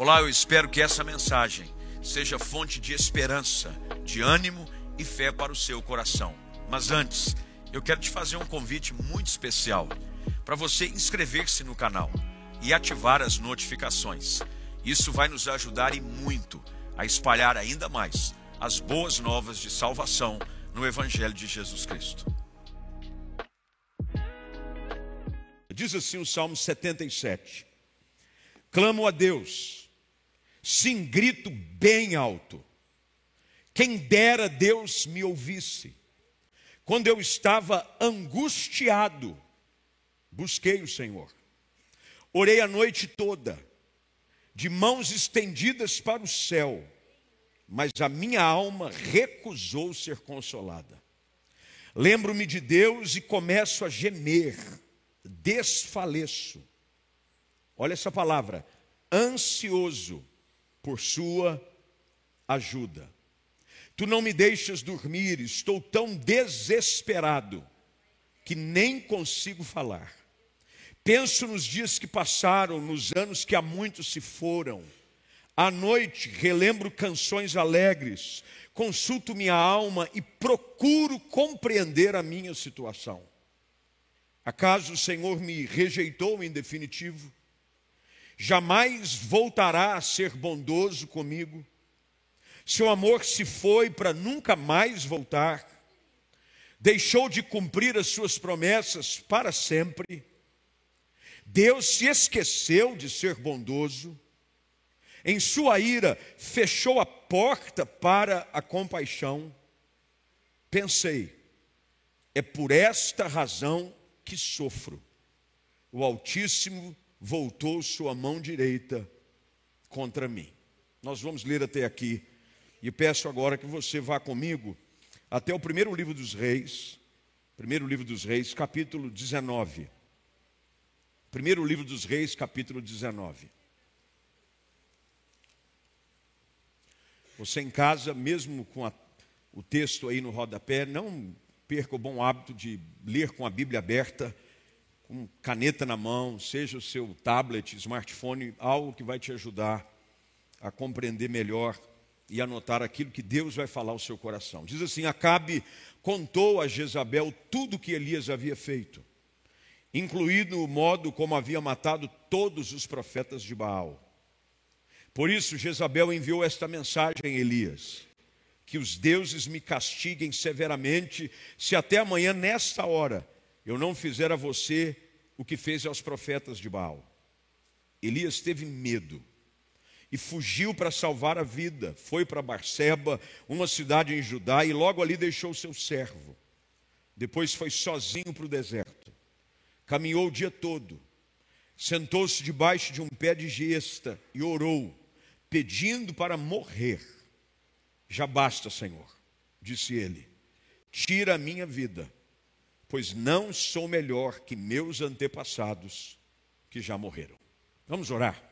Olá, eu espero que essa mensagem seja fonte de esperança, de ânimo e fé para o seu coração. Mas antes, eu quero te fazer um convite muito especial para você inscrever-se no canal e ativar as notificações. Isso vai nos ajudar e muito a espalhar ainda mais as boas novas de salvação no Evangelho de Jesus Cristo. Diz assim o Salmo 77: Clamo a Deus, sim, grito bem alto. Quem dera Deus me ouvisse. Quando eu estava angustiado, busquei o Senhor. Orei a noite toda, de mãos estendidas para o céu, mas a minha alma recusou ser consolada. Lembro-me de Deus e começo a gemer desfaleço. Olha essa palavra, ansioso por sua ajuda. Tu não me deixas dormir, estou tão desesperado que nem consigo falar. Penso nos dias que passaram, nos anos que há muito se foram. À noite relembro canções alegres, consulto minha alma e procuro compreender a minha situação. Acaso o Senhor me rejeitou em definitivo? Jamais voltará a ser bondoso comigo? Seu amor se foi para nunca mais voltar? Deixou de cumprir as suas promessas para sempre? Deus se esqueceu de ser bondoso? Em sua ira, fechou a porta para a compaixão? Pensei, é por esta razão que sofro. O Altíssimo voltou sua mão direita contra mim. Nós vamos ler até aqui e peço agora que você vá comigo até o primeiro livro dos Reis, primeiro livro dos Reis, capítulo 19. Primeiro livro dos Reis, capítulo 19. Você em casa, mesmo com a, o texto aí no rodapé, não perca o bom hábito de ler com a Bíblia aberta, com caneta na mão, seja o seu tablet, smartphone, algo que vai te ajudar a compreender melhor e anotar aquilo que Deus vai falar ao seu coração. Diz assim: Acabe contou a Jezabel tudo o que Elias havia feito, incluído o modo como havia matado todos os profetas de Baal. Por isso, Jezabel enviou esta mensagem a Elias: que os deuses me castiguem severamente, se até amanhã, nesta hora, eu não fizer a você o que fez aos profetas de Baal. Elias teve medo e fugiu para salvar a vida. Foi para Barseba, uma cidade em Judá, e logo ali deixou seu servo. Depois foi sozinho para o deserto. Caminhou o dia todo. Sentou-se debaixo de um pé de gesta e orou, pedindo para morrer. Já basta, Senhor, disse ele, tira a minha vida, pois não sou melhor que meus antepassados que já morreram. Vamos orar.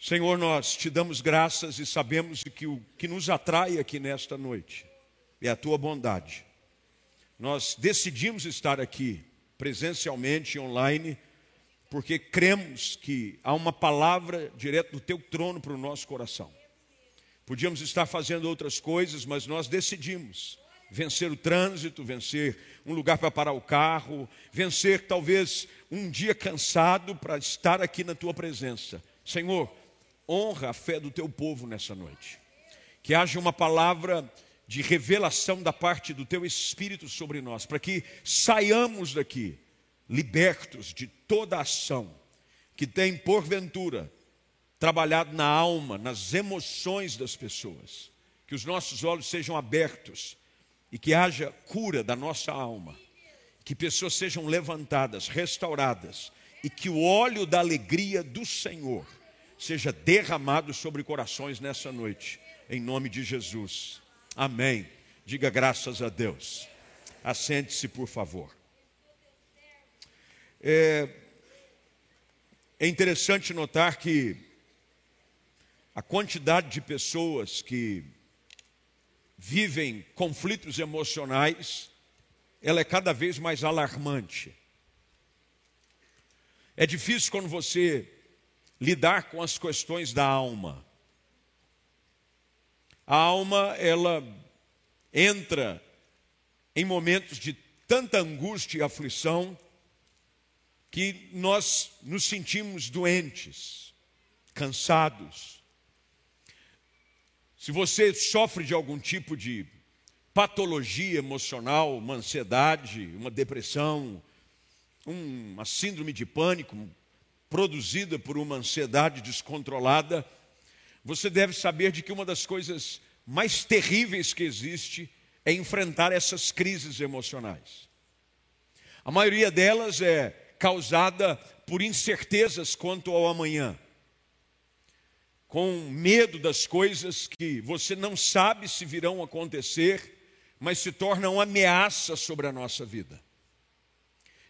Senhor, nós te damos graças e sabemos que o que nos atrai aqui nesta noite é a tua bondade. Nós decidimos estar aqui presencialmente online porque cremos que há uma palavra direto do teu trono para o nosso coração. Podíamos estar fazendo outras coisas, mas nós decidimos vencer o trânsito, vencer um lugar para parar o carro, vencer talvez um dia cansado para estar aqui na tua presença. Senhor, honra a fé do teu povo nessa noite. Que haja uma palavra de revelação da parte do teu Espírito sobre nós, para que saiamos daqui libertos de toda ação que tem porventura trabalhado na alma, nas emoções das pessoas. Que os nossos olhos sejam abertos e que haja cura da nossa alma. Que pessoas sejam levantadas, restauradas e que o óleo da alegria do Senhor seja derramado sobre corações nessa noite, em nome de Jesus. Amém. Diga graças a Deus. Assente-se, por favor. É, é interessante notar que a quantidade de pessoas que vivem conflitos emocionais, ela é cada vez mais alarmante. É difícil quando você lidar com as questões da alma. A alma, ela entra em momentos de tanta angústia e aflição que nós nos sentimos doentes, cansados. Se você sofre de algum tipo de patologia emocional, uma ansiedade, uma depressão, uma síndrome de pânico produzida por uma ansiedade descontrolada, você deve saber de que uma das coisas mais terríveis que existe é enfrentar essas crises emocionais. A maioria delas é causada por incertezas quanto ao amanhã, com medo das coisas que você não sabe se virão acontecer, mas se tornam ameaça sobre a nossa vida.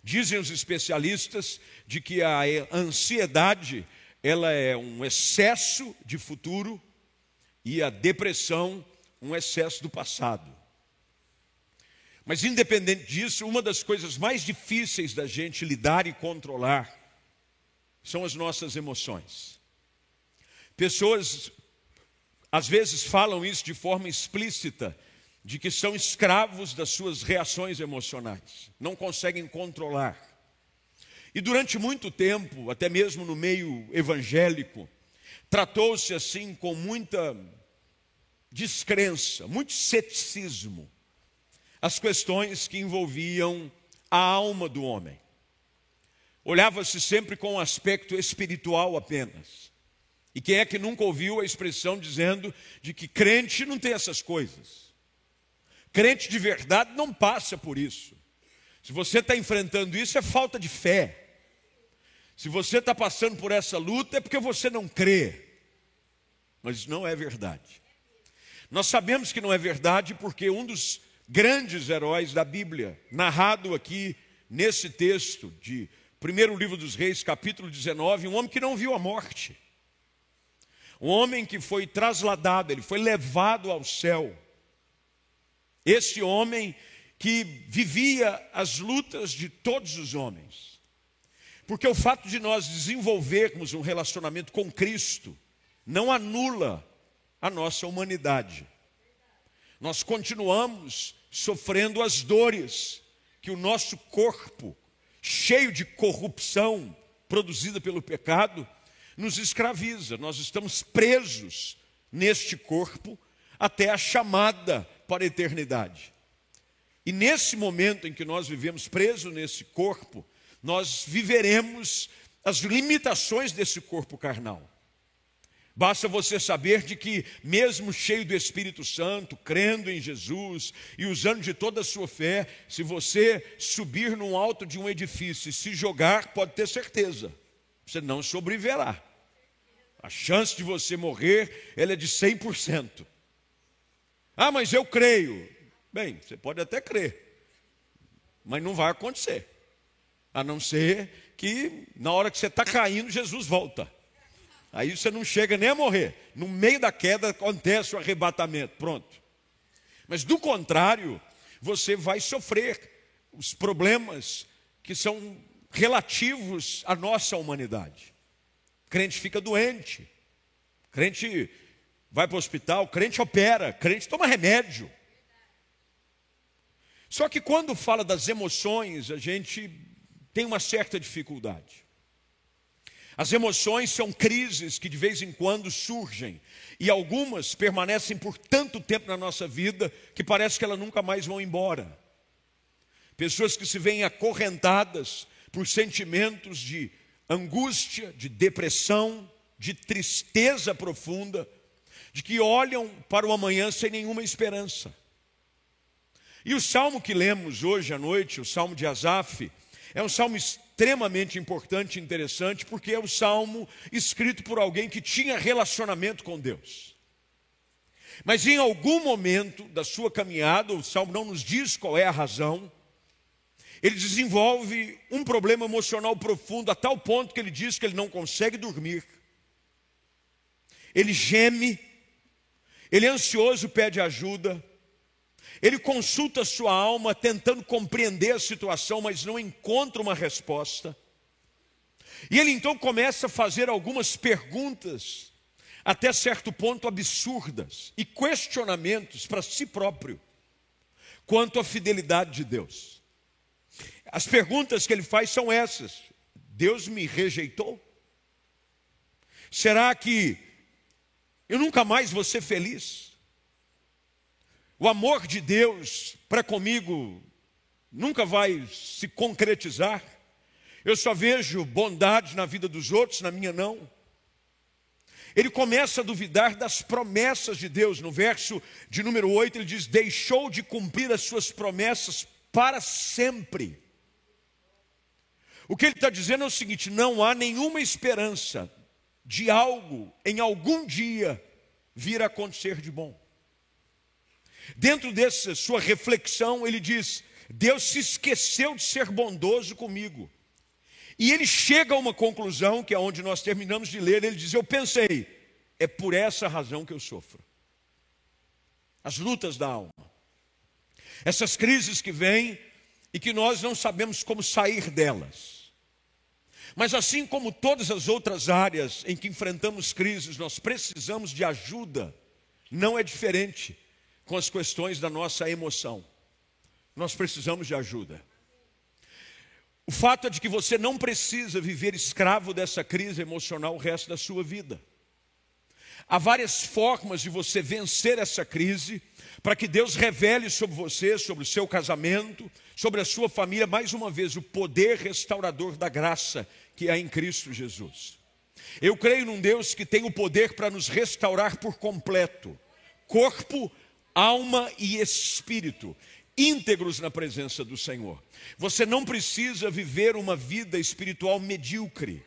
Dizem os especialistas de que a ansiedade ela é um excesso de futuro e a depressão um excesso do passado. Mas independente disso, uma das coisas mais difíceis da gente lidar e controlar são as nossas emoções. Pessoas às vezes falam isso de forma explícita, de que são escravos das suas reações emocionais, não conseguem controlar. E durante muito tempo, até mesmo no meio evangélico, tratou-se assim com muita descrença, muito ceticismo as questões que envolviam a alma do homem. Olhava-se sempre com um aspecto espiritual apenas. E quem é que nunca ouviu a expressão dizendo de que crente não tem essas coisas? Crente de verdade não passa por isso. Se você está enfrentando isso, é falta de fé. Se você está passando por essa luta, é porque você não crê. Mas não é verdade. Nós sabemos que não é verdade porque um dos grandes heróis da Bíblia, narrado aqui nesse texto de primeiro livro dos Reis, capítulo 19, um homem que não viu a morte. Um homem que foi trasladado, ele foi levado ao céu. Esse homem que vivia as lutas de todos os homens. Porque o fato de nós desenvolvermos um relacionamento com Cristo não anula a nossa humanidade. Nós continuamos sofrendo as dores que o nosso corpo, cheio de corrupção produzida pelo pecado, nos escraviza. Nós estamos presos neste corpo até a chamada para a eternidade. E nesse momento em que nós vivemos presos nesse corpo, nós viveremos as limitações desse corpo carnal. Basta você saber de que, mesmo cheio do Espírito Santo, crendo em Jesus e usando de toda a sua fé, se você subir num alto de um edifício e se jogar, pode ter certeza, você não sobreviverá. A chance de você morrer, ela é de 100%. Ah, mas eu creio. Bem, você pode até crer, mas não vai acontecer. A não ser que, na hora que você está caindo, Jesus volta. Aí você não chega nem a morrer. No meio da queda acontece o arrebatamento. Pronto. Mas do contrário, você vai sofrer os problemas que são relativos à nossa humanidade. Crente fica doente. crente vai para o hospital, crente opera, crente toma remédio. Só que quando fala das emoções, a gente tem uma certa dificuldade. As emoções são crises que de vez em quando surgem, e algumas permanecem por tanto tempo na nossa vida que parece que elas nunca mais vão embora. Pessoas que se veem acorrentadas por sentimentos de angústia, de depressão, de tristeza profunda, de que olham para o amanhã sem nenhuma esperança. E o salmo que lemos hoje à noite, o salmo de Asaf, é um salmo extremamente importante e interessante, porque é o salmo escrito por alguém que tinha relacionamento com Deus. Mas em algum momento da sua caminhada, o salmo não nos diz qual é a razão, ele desenvolve um problema emocional profundo, a tal ponto que ele diz que ele não consegue dormir, ele geme, ele é ansioso, pede ajuda, ele consulta sua alma tentando compreender a situação, mas não encontra uma resposta. E ele então começa a fazer algumas perguntas, até certo ponto absurdas, e questionamentos para si próprio, quanto à fidelidade de Deus. As perguntas que ele faz são essas: Deus me rejeitou? Será que eu nunca mais vou ser feliz? O amor de Deus para comigo nunca vai se concretizar? Eu só vejo bondade na vida dos outros, na minha não. Ele começa a duvidar das promessas de Deus. No verso de número 8, ele diz: Deixou de cumprir as suas promessas para sempre. O que ele está dizendo é o seguinte: não há nenhuma esperança de algo em algum dia vir a acontecer de bom. Dentro dessa sua reflexão, ele diz: Deus se esqueceu de ser bondoso comigo. E ele chega a uma conclusão, que é onde nós terminamos de ler, ele diz: Eu pensei, é por essa razão que eu sofro. As lutas da alma, essas crises que vêm e que nós não sabemos como sair delas. Mas assim como todas as outras áreas em que enfrentamos crises, nós precisamos de ajuda, não é diferente com as questões da nossa emoção. Nós precisamos de ajuda. O fato é de que você não precisa viver escravo dessa crise emocional o resto da sua vida. Há várias formas de você vencer essa crise, para que Deus revele sobre você, sobre o seu casamento, sobre a sua família, mais uma vez, o poder restaurador da graça que há em Cristo Jesus. Eu creio num Deus que tem o poder para nos restaurar por completo, corpo, alma e espírito íntegros na presença do Senhor. Você não precisa viver uma vida espiritual medíocre,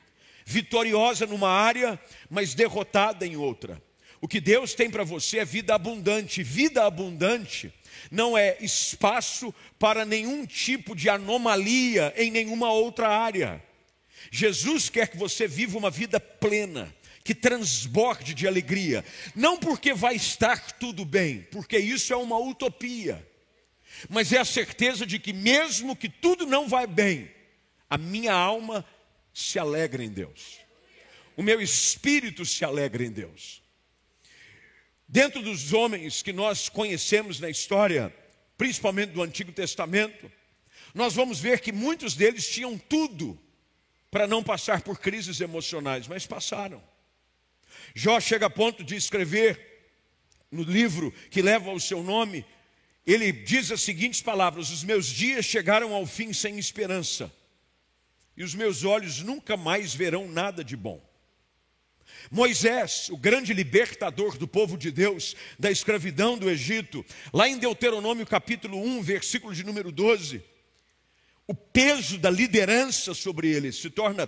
vitoriosa numa área, mas derrotada em outra. O que Deus tem para você é vida abundante. Vida abundante não é espaço para nenhum tipo de anomalia em nenhuma outra área. Jesus quer que você viva uma vida plena, que transborde de alegria, não porque vai estar tudo bem, porque isso é uma utopia mas é a certeza de que, mesmo que tudo não vai bem, a minha alma se alegra em Deus, o meu espírito se alegra em Deus. Dentro dos homens que nós conhecemos na história, principalmente do Antigo Testamento, nós vamos ver que muitos deles tinham tudo para não passar por crises emocionais, mas passaram. Jó chega a ponto de escrever no livro que leva o seu nome, ele diz as seguintes palavras: Os meus dias chegaram ao fim sem esperança, e os meus olhos nunca mais verão nada de bom. Moisés, o grande libertador do povo de Deus da escravidão do Egito, lá em Deuteronômio capítulo 1, versículo de número 12, o peso da liderança sobre ele se torna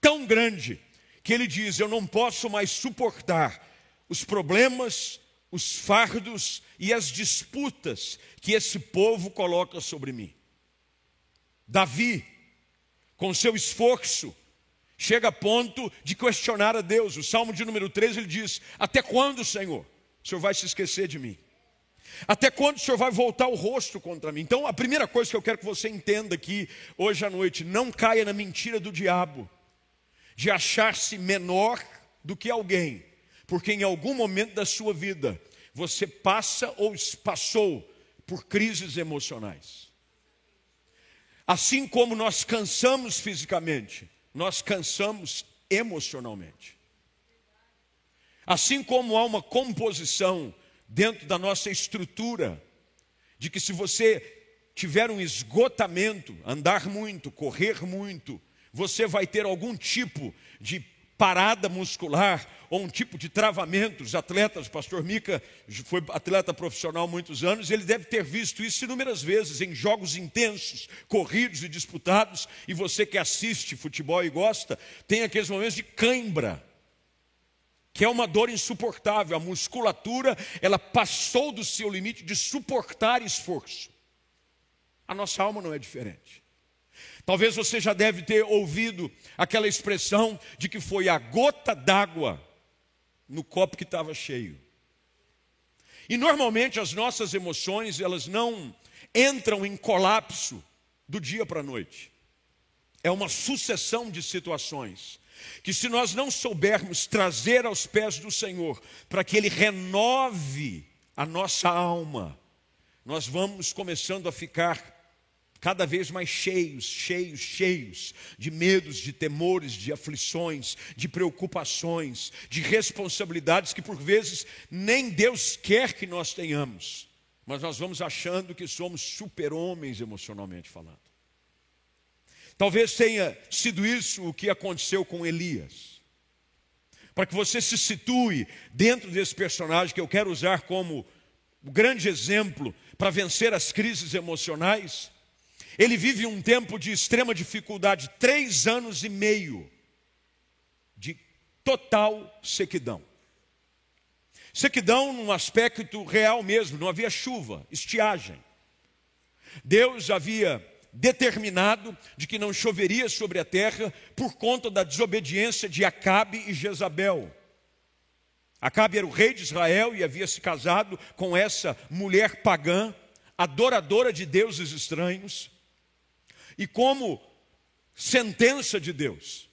tão grande que ele diz: Eu não posso mais suportar os problemas, os fardos e as disputas que esse povo coloca sobre mim. Davi, com seu esforço, chega a ponto de questionar a Deus. O Salmo de número 13 ele diz: Até quando, Senhor, o Senhor vai se esquecer de mim? Até quando o Senhor vai voltar o rosto contra mim? Então, a primeira coisa que eu quero que você entenda aqui hoje à noite, não caia na mentira do diabo de achar-se menor do que alguém porque em algum momento da sua vida você passa ou passou por crises emocionais. Assim como nós cansamos fisicamente, nós cansamos emocionalmente. Assim como há uma composição dentro da nossa estrutura, de que se você tiver um esgotamento, andar muito, correr muito, você vai ter algum tipo de parada muscular ou um tipo de travamento. Os atletas, o pastor Mica foi atleta profissional muitos anos, ele deve ter visto isso inúmeras vezes em jogos intensos, corridos e disputados. E você que assiste futebol e gosta, tem aqueles momentos de cãibra, que é uma dor insuportável. A musculatura, ela passou do seu limite de suportar esforço. A nossa alma não é diferente. Talvez você já deve ter ouvido aquela expressão de que foi a gota d'água no copo que estava cheio. E normalmente as nossas emoções, elas não entram em colapso do dia para a noite. é uma sucessão de situações que, se nós não soubermos trazer aos pés do Senhor, para que Ele renove a nossa alma, nós vamos começando a ficar cada vez mais cheios, cheios, cheios de medos, de temores, de aflições, de preocupações, de responsabilidades que por vezes nem Deus quer que nós tenhamos, mas nós vamos achando que somos super-homens emocionalmente falando. Talvez tenha sido isso o que aconteceu com Elias. Para que você se situe dentro desse personagem que eu quero usar como grande exemplo para vencer as crises emocionais, ele vive um tempo de extrema dificuldade, três anos e meio de total sequidão. Sequidão num aspecto real mesmo, não havia chuva, estiagem. Deus havia determinado de que não choveria sobre a terra por conta da desobediência de Acabe e Jezabel. Acabe era o rei de Israel e havia se casado com essa mulher pagã, adoradora de deuses estranhos. E como sentença de Deus,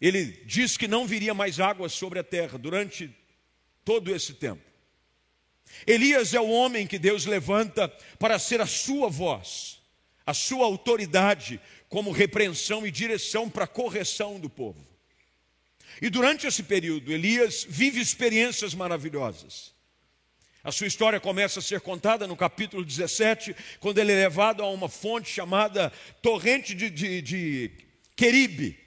ele diz que não viria mais água sobre a terra durante todo esse tempo. Elias é o homem que Deus levanta para ser a sua voz a sua autoridade como repreensão e direção para a correção do povo. E durante esse período, Elias vive experiências maravilhosas. A sua história começa a ser contada no capítulo 17, quando ele é levado a uma fonte chamada Torrente de, de, de Queribe,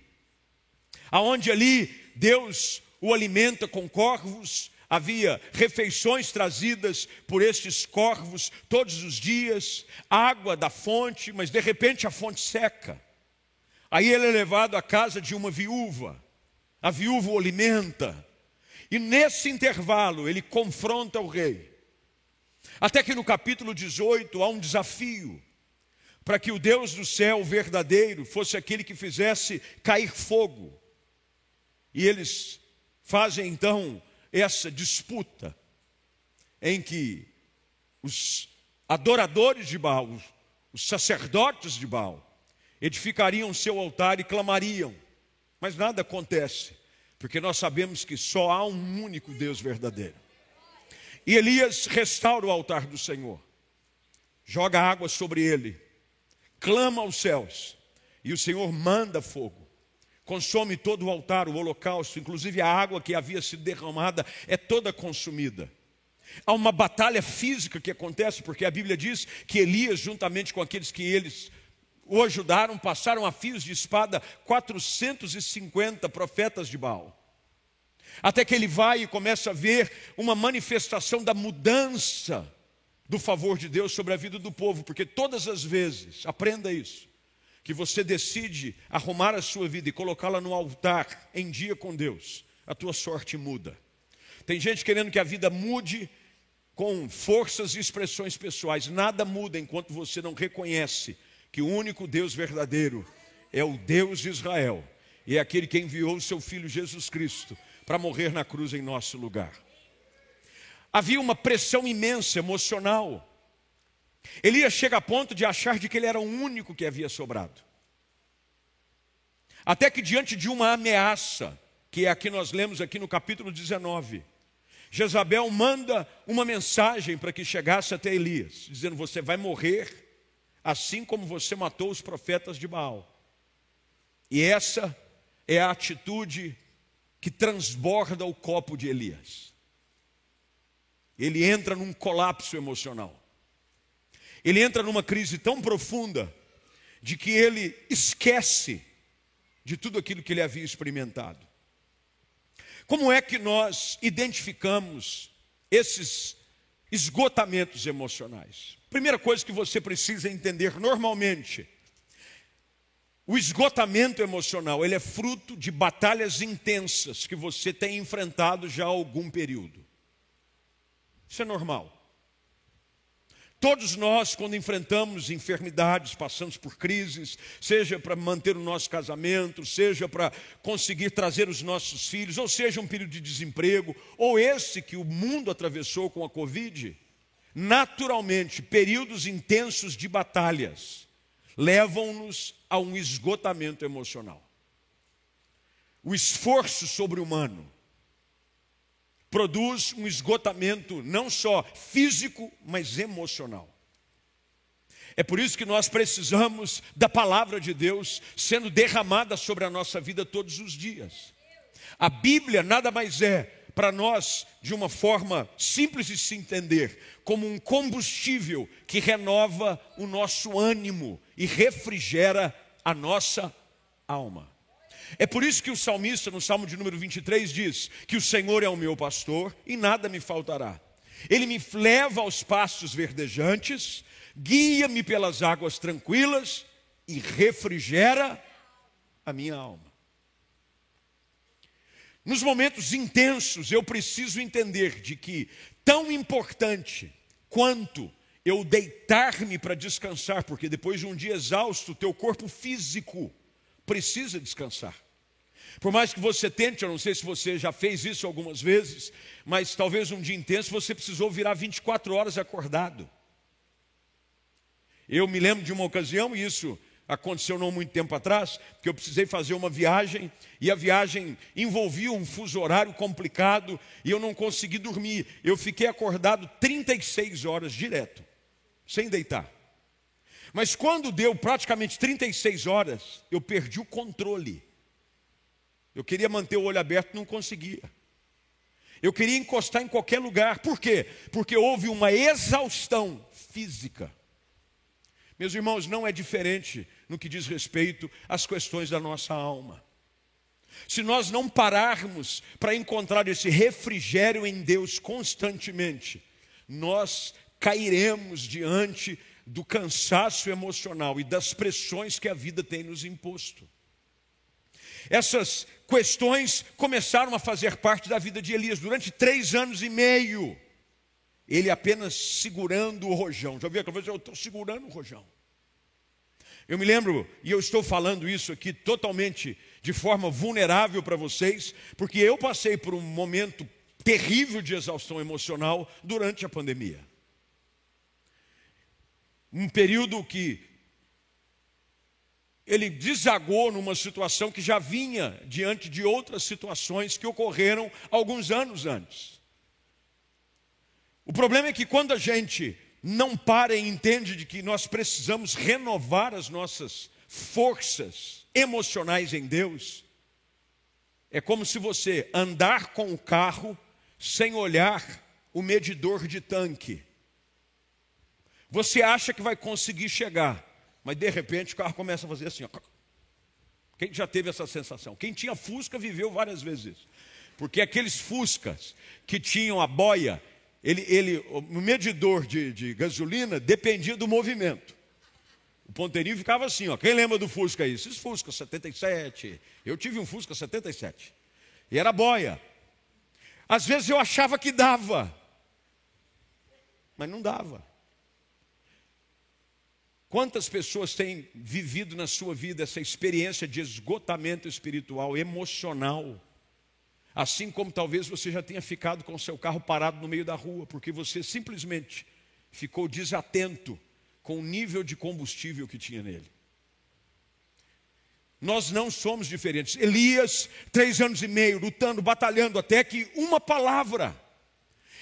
aonde ali Deus o alimenta com corvos Havia refeições trazidas por estes corvos todos os dias, água da fonte, mas de repente a fonte seca. Aí ele é levado à casa de uma viúva. A viúva o alimenta. E nesse intervalo ele confronta o rei. Até que no capítulo 18 há um desafio para que o Deus do céu verdadeiro fosse aquele que fizesse cair fogo. E eles fazem então essa disputa em que os adoradores de Baal, os sacerdotes de Baal, edificariam seu altar e clamariam, mas nada acontece, porque nós sabemos que só há um único Deus verdadeiro. E Elias restaura o altar do Senhor, joga água sobre ele, clama aos céus, e o Senhor manda fogo. Consome todo o altar, o holocausto, inclusive a água que havia sido derramada é toda consumida. Há uma batalha física que acontece, porque a Bíblia diz que Elias, juntamente com aqueles que eles o ajudaram, passaram a fios de espada 450 profetas de Baal. Até que ele vai e começa a ver uma manifestação da mudança do favor de Deus sobre a vida do povo, porque todas as vezes, aprenda isso, que você decide arrumar a sua vida e colocá-la no altar em dia com Deus, a tua sorte muda. Tem gente querendo que a vida mude com forças e expressões pessoais. Nada muda enquanto você não reconhece que o único Deus verdadeiro é o Deus de Israel e é aquele que enviou o seu filho Jesus Cristo para morrer na cruz em nosso lugar. Havia uma pressão imensa emocional Elias chega a ponto de achar de que ele era o único que havia sobrado. Até que diante de uma ameaça, que é a que nós lemos aqui no capítulo 19, Jezabel manda uma mensagem para que chegasse até Elias, dizendo: Você vai morrer assim como você matou os profetas de Baal. E essa é a atitude que transborda o copo de Elias. Ele entra num colapso emocional. Ele entra numa crise tão profunda de que ele esquece de tudo aquilo que ele havia experimentado. Como é que nós identificamos esses esgotamentos emocionais? Primeira coisa que você precisa entender normalmente, o esgotamento emocional, ele é fruto de batalhas intensas que você tem enfrentado já há algum período. Isso é normal. Todos nós, quando enfrentamos enfermidades, passamos por crises, seja para manter o nosso casamento, seja para conseguir trazer os nossos filhos, ou seja um período de desemprego, ou esse que o mundo atravessou com a Covid, naturalmente, períodos intensos de batalhas levam-nos a um esgotamento emocional. O esforço sobre-humano produz um esgotamento não só físico, mas emocional. É por isso que nós precisamos da palavra de Deus sendo derramada sobre a nossa vida todos os dias. A Bíblia nada mais é para nós, de uma forma simples de se entender, como um combustível que renova o nosso ânimo e refrigera a nossa alma. É por isso que o salmista, no Salmo de número 23, diz: Que o Senhor é o meu pastor e nada me faltará. Ele me leva aos pastos verdejantes, guia-me pelas águas tranquilas e refrigera a minha alma. Nos momentos intensos, eu preciso entender de que, tão importante quanto eu deitar-me para descansar, porque depois de um dia exausto, o teu corpo físico precisa descansar. Por mais que você tente, eu não sei se você já fez isso algumas vezes, mas talvez um dia intenso você precisou virar 24 horas acordado. Eu me lembro de uma ocasião, e isso aconteceu não muito tempo atrás, que eu precisei fazer uma viagem e a viagem envolvia um fuso horário complicado e eu não consegui dormir. Eu fiquei acordado 36 horas direto, sem deitar. Mas quando deu praticamente 36 horas, eu perdi o controle. Eu queria manter o olho aberto, não conseguia. Eu queria encostar em qualquer lugar. Por quê? Porque houve uma exaustão física. Meus irmãos, não é diferente no que diz respeito às questões da nossa alma. Se nós não pararmos para encontrar esse refrigério em Deus constantemente, nós cairemos diante do cansaço emocional e das pressões que a vida tem nos imposto. Essas questões começaram a fazer parte da vida de Elias durante três anos e meio. Ele apenas segurando o rojão. Já viu aquela vez? Eu estou segurando o rojão. Eu me lembro, e eu estou falando isso aqui totalmente de forma vulnerável para vocês, porque eu passei por um momento terrível de exaustão emocional durante a pandemia. Um período que ele desagou numa situação que já vinha diante de outras situações que ocorreram alguns anos antes. O problema é que quando a gente não para e entende de que nós precisamos renovar as nossas forças emocionais em Deus, é como se você andar com o carro sem olhar o medidor de tanque. Você acha que vai conseguir chegar, mas de repente o carro começa a fazer assim. Ó. Quem já teve essa sensação? Quem tinha Fusca viveu várias vezes isso. Porque aqueles Fuscas que tinham a boia ele, ele, o medidor de, de gasolina dependia do movimento. O ponteirinho ficava assim, ó. Quem lembra do Fusca aí? Esses Fusca 77. Eu tive um Fusca 77. E era boia. Às vezes eu achava que dava. Mas não dava. Quantas pessoas têm vivido na sua vida essa experiência de esgotamento espiritual, emocional? Assim como talvez você já tenha ficado com o seu carro parado no meio da rua, porque você simplesmente ficou desatento com o nível de combustível que tinha nele. Nós não somos diferentes. Elias, três anos e meio, lutando, batalhando, até que uma palavra.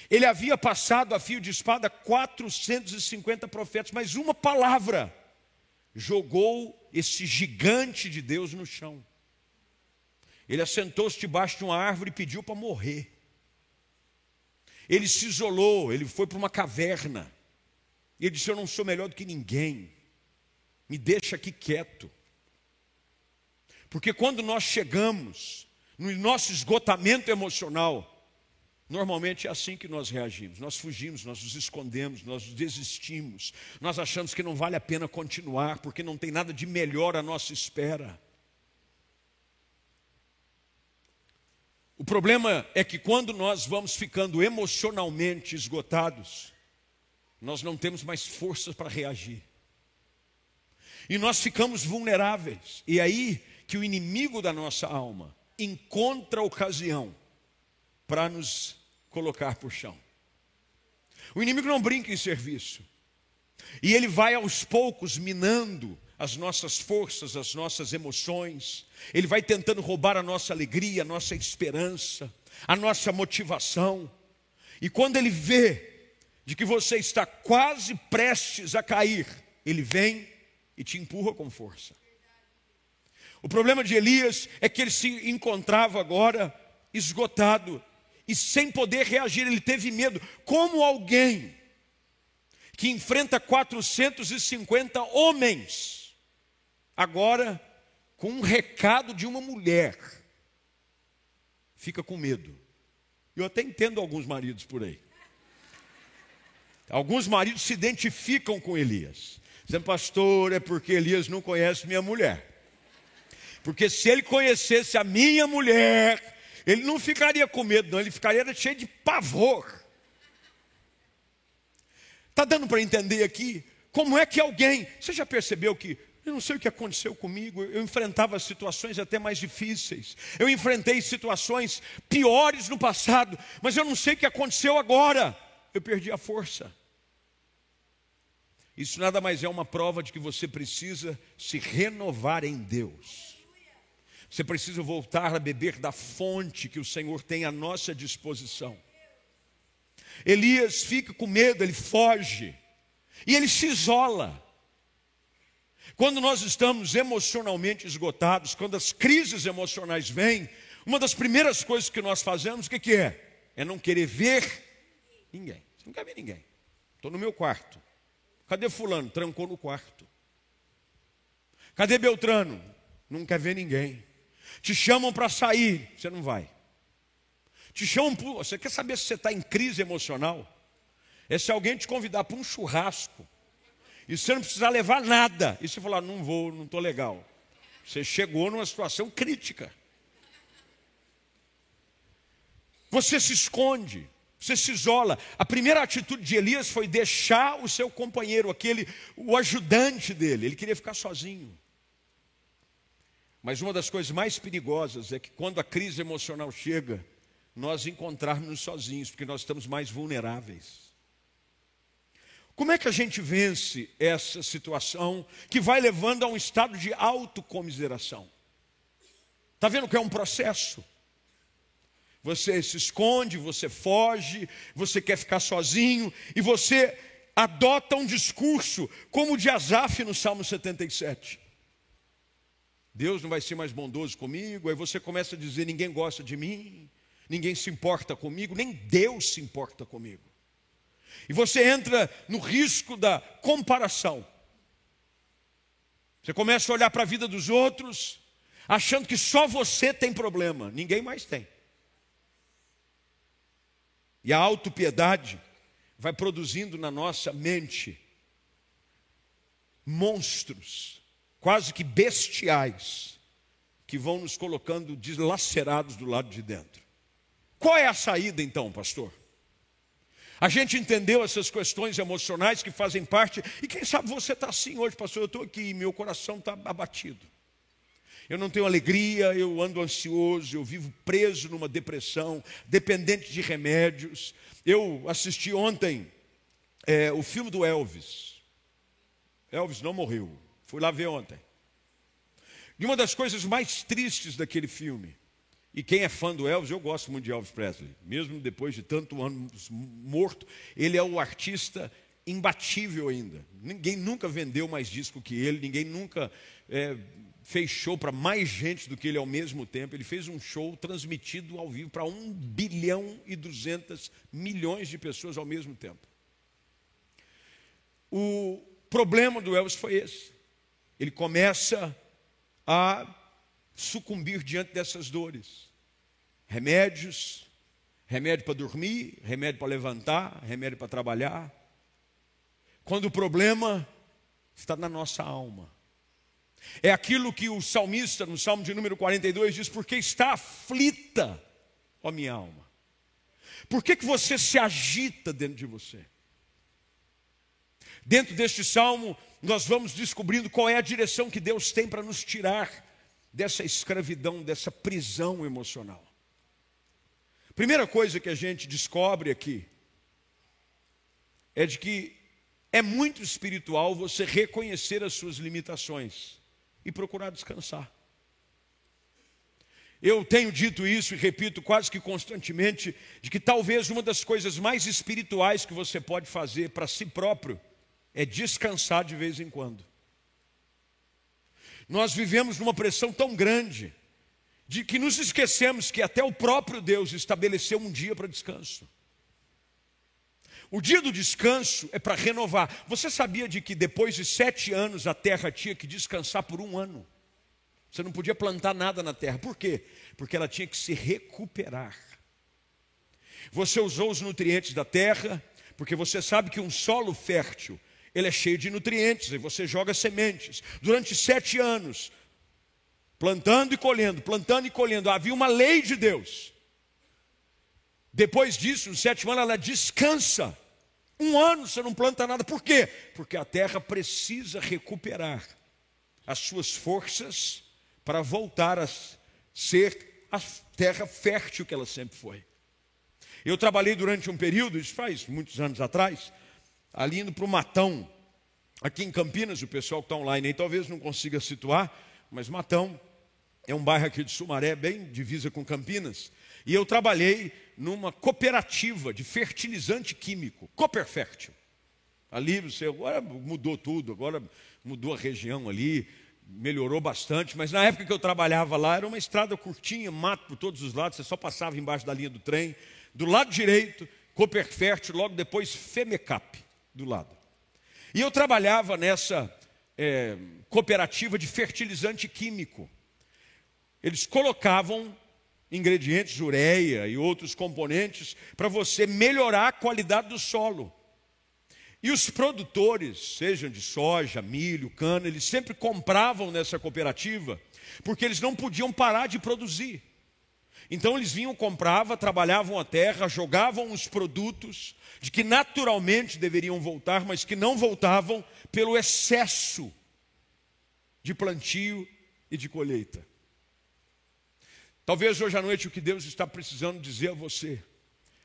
Ele havia passado a fio de espada 450 profetas, mas uma palavra jogou esse gigante de Deus no chão. Ele assentou-se debaixo de uma árvore e pediu para morrer. Ele se isolou, ele foi para uma caverna. Ele disse: Eu não sou melhor do que ninguém, me deixa aqui quieto. Porque quando nós chegamos no nosso esgotamento emocional, Normalmente é assim que nós reagimos. Nós fugimos, nós nos escondemos, nós desistimos. Nós achamos que não vale a pena continuar, porque não tem nada de melhor à nossa espera. O problema é que quando nós vamos ficando emocionalmente esgotados, nós não temos mais forças para reagir. E nós ficamos vulneráveis. E é aí que o inimigo da nossa alma encontra ocasião para nos colocar por chão. O inimigo não brinca em serviço. E ele vai aos poucos minando as nossas forças, as nossas emoções, ele vai tentando roubar a nossa alegria, a nossa esperança, a nossa motivação. E quando ele vê de que você está quase prestes a cair, ele vem e te empurra com força. O problema de Elias é que ele se encontrava agora esgotado e sem poder reagir, ele teve medo. Como alguém que enfrenta 450 homens, agora com um recado de uma mulher, fica com medo. Eu até entendo alguns maridos por aí. Alguns maridos se identificam com Elias. Dizendo, pastor, é porque Elias não conhece minha mulher. Porque se ele conhecesse a minha mulher, ele não ficaria com medo, não, ele ficaria cheio de pavor. Está dando para entender aqui como é que alguém. Você já percebeu que eu não sei o que aconteceu comigo, eu enfrentava situações até mais difíceis, eu enfrentei situações piores no passado, mas eu não sei o que aconteceu agora, eu perdi a força. Isso nada mais é uma prova de que você precisa se renovar em Deus. Você precisa voltar a beber da fonte que o Senhor tem à nossa disposição. Elias fica com medo, ele foge e ele se isola. Quando nós estamos emocionalmente esgotados, quando as crises emocionais vêm, uma das primeiras coisas que nós fazemos, o que, que é? É não querer ver ninguém. Você não quer ver ninguém. Estou no meu quarto. Cadê Fulano? Trancou no quarto. Cadê Beltrano? Não quer ver ninguém. Te chamam para sair, você não vai. Te chamam, você quer saber se você está em crise emocional? É se alguém te convidar para um churrasco e você não precisar levar nada, e você falar, não vou, não estou legal. Você chegou numa situação crítica. Você se esconde, você se isola. A primeira atitude de Elias foi deixar o seu companheiro, aquele, o ajudante dele. Ele queria ficar sozinho. Mas uma das coisas mais perigosas é que quando a crise emocional chega, nós encontrarmos sozinhos, porque nós estamos mais vulneráveis. Como é que a gente vence essa situação que vai levando a um estado de autocomiseração? Está vendo que é um processo? Você se esconde, você foge, você quer ficar sozinho e você adota um discurso como o de Asaf no Salmo 77. Deus não vai ser mais bondoso comigo, aí você começa a dizer: ninguém gosta de mim, ninguém se importa comigo, nem Deus se importa comigo. E você entra no risco da comparação. Você começa a olhar para a vida dos outros, achando que só você tem problema, ninguém mais tem. E a autopiedade vai produzindo na nossa mente monstros, quase que bestiais, que vão nos colocando dilacerados do lado de dentro. Qual é a saída então, pastor? A gente entendeu essas questões emocionais que fazem parte, e quem sabe você está assim hoje, pastor. Eu estou aqui, meu coração está abatido eu não tenho alegria, eu ando ansioso, eu vivo preso numa depressão, dependente de remédios. Eu assisti ontem é, o filme do Elvis. Elvis não morreu, fui lá ver ontem. E uma das coisas mais tristes daquele filme, e quem é fã do Elvis, eu gosto muito de Elvis Presley, mesmo depois de tanto anos morto, ele é o artista imbatível ainda. Ninguém nunca vendeu mais disco que ele, ninguém nunca é, fez show para mais gente do que ele ao mesmo tempo. Ele fez um show transmitido ao vivo para 1 bilhão e 200 milhões de pessoas ao mesmo tempo. O problema do Elvis foi esse. Ele começa a sucumbir diante dessas dores. Remédios, remédio para dormir, remédio para levantar, remédio para trabalhar. Quando o problema está na nossa alma. É aquilo que o salmista, no Salmo de número 42, diz: Porque está aflita, ó minha alma. Por que, que você se agita dentro de você? Dentro deste salmo, nós vamos descobrindo qual é a direção que Deus tem para nos tirar dessa escravidão, dessa prisão emocional. Primeira coisa que a gente descobre aqui é de que é muito espiritual você reconhecer as suas limitações e procurar descansar. Eu tenho dito isso e repito quase que constantemente, de que talvez uma das coisas mais espirituais que você pode fazer para si próprio é descansar de vez em quando. Nós vivemos numa pressão tão grande de que nos esquecemos que até o próprio Deus estabeleceu um dia para descanso. O dia do descanso é para renovar. Você sabia de que depois de sete anos a terra tinha que descansar por um ano? Você não podia plantar nada na terra. Por quê? Porque ela tinha que se recuperar. Você usou os nutrientes da terra, porque você sabe que um solo fértil, ele é cheio de nutrientes, e você joga sementes. Durante sete anos, plantando e colhendo, plantando e colhendo, havia uma lei de Deus. Depois disso, no sétimo ano, ela descansa. Um ano você não planta nada. Por quê? Porque a terra precisa recuperar as suas forças para voltar a ser a terra fértil que ela sempre foi. Eu trabalhei durante um período, isso faz muitos anos atrás, ali indo para o Matão, aqui em Campinas, o pessoal que está online aí talvez não consiga situar, mas Matão é um bairro aqui de Sumaré, bem divisa com Campinas, e eu trabalhei numa cooperativa de fertilizante químico, Cooperfértil. Ali você agora mudou tudo, agora mudou a região ali, melhorou bastante, mas na época que eu trabalhava lá, era uma estrada curtinha, mato por todos os lados, você só passava embaixo da linha do trem. Do lado direito, Cooperfert, logo depois Femecap, do lado. E eu trabalhava nessa é, cooperativa de fertilizante químico. Eles colocavam ingredientes, ureia e outros componentes, para você melhorar a qualidade do solo. E os produtores, sejam de soja, milho, cana, eles sempre compravam nessa cooperativa, porque eles não podiam parar de produzir. Então eles vinham, compravam, trabalhavam a terra, jogavam os produtos de que naturalmente deveriam voltar, mas que não voltavam pelo excesso de plantio e de colheita. Talvez hoje à noite o que Deus está precisando dizer a você,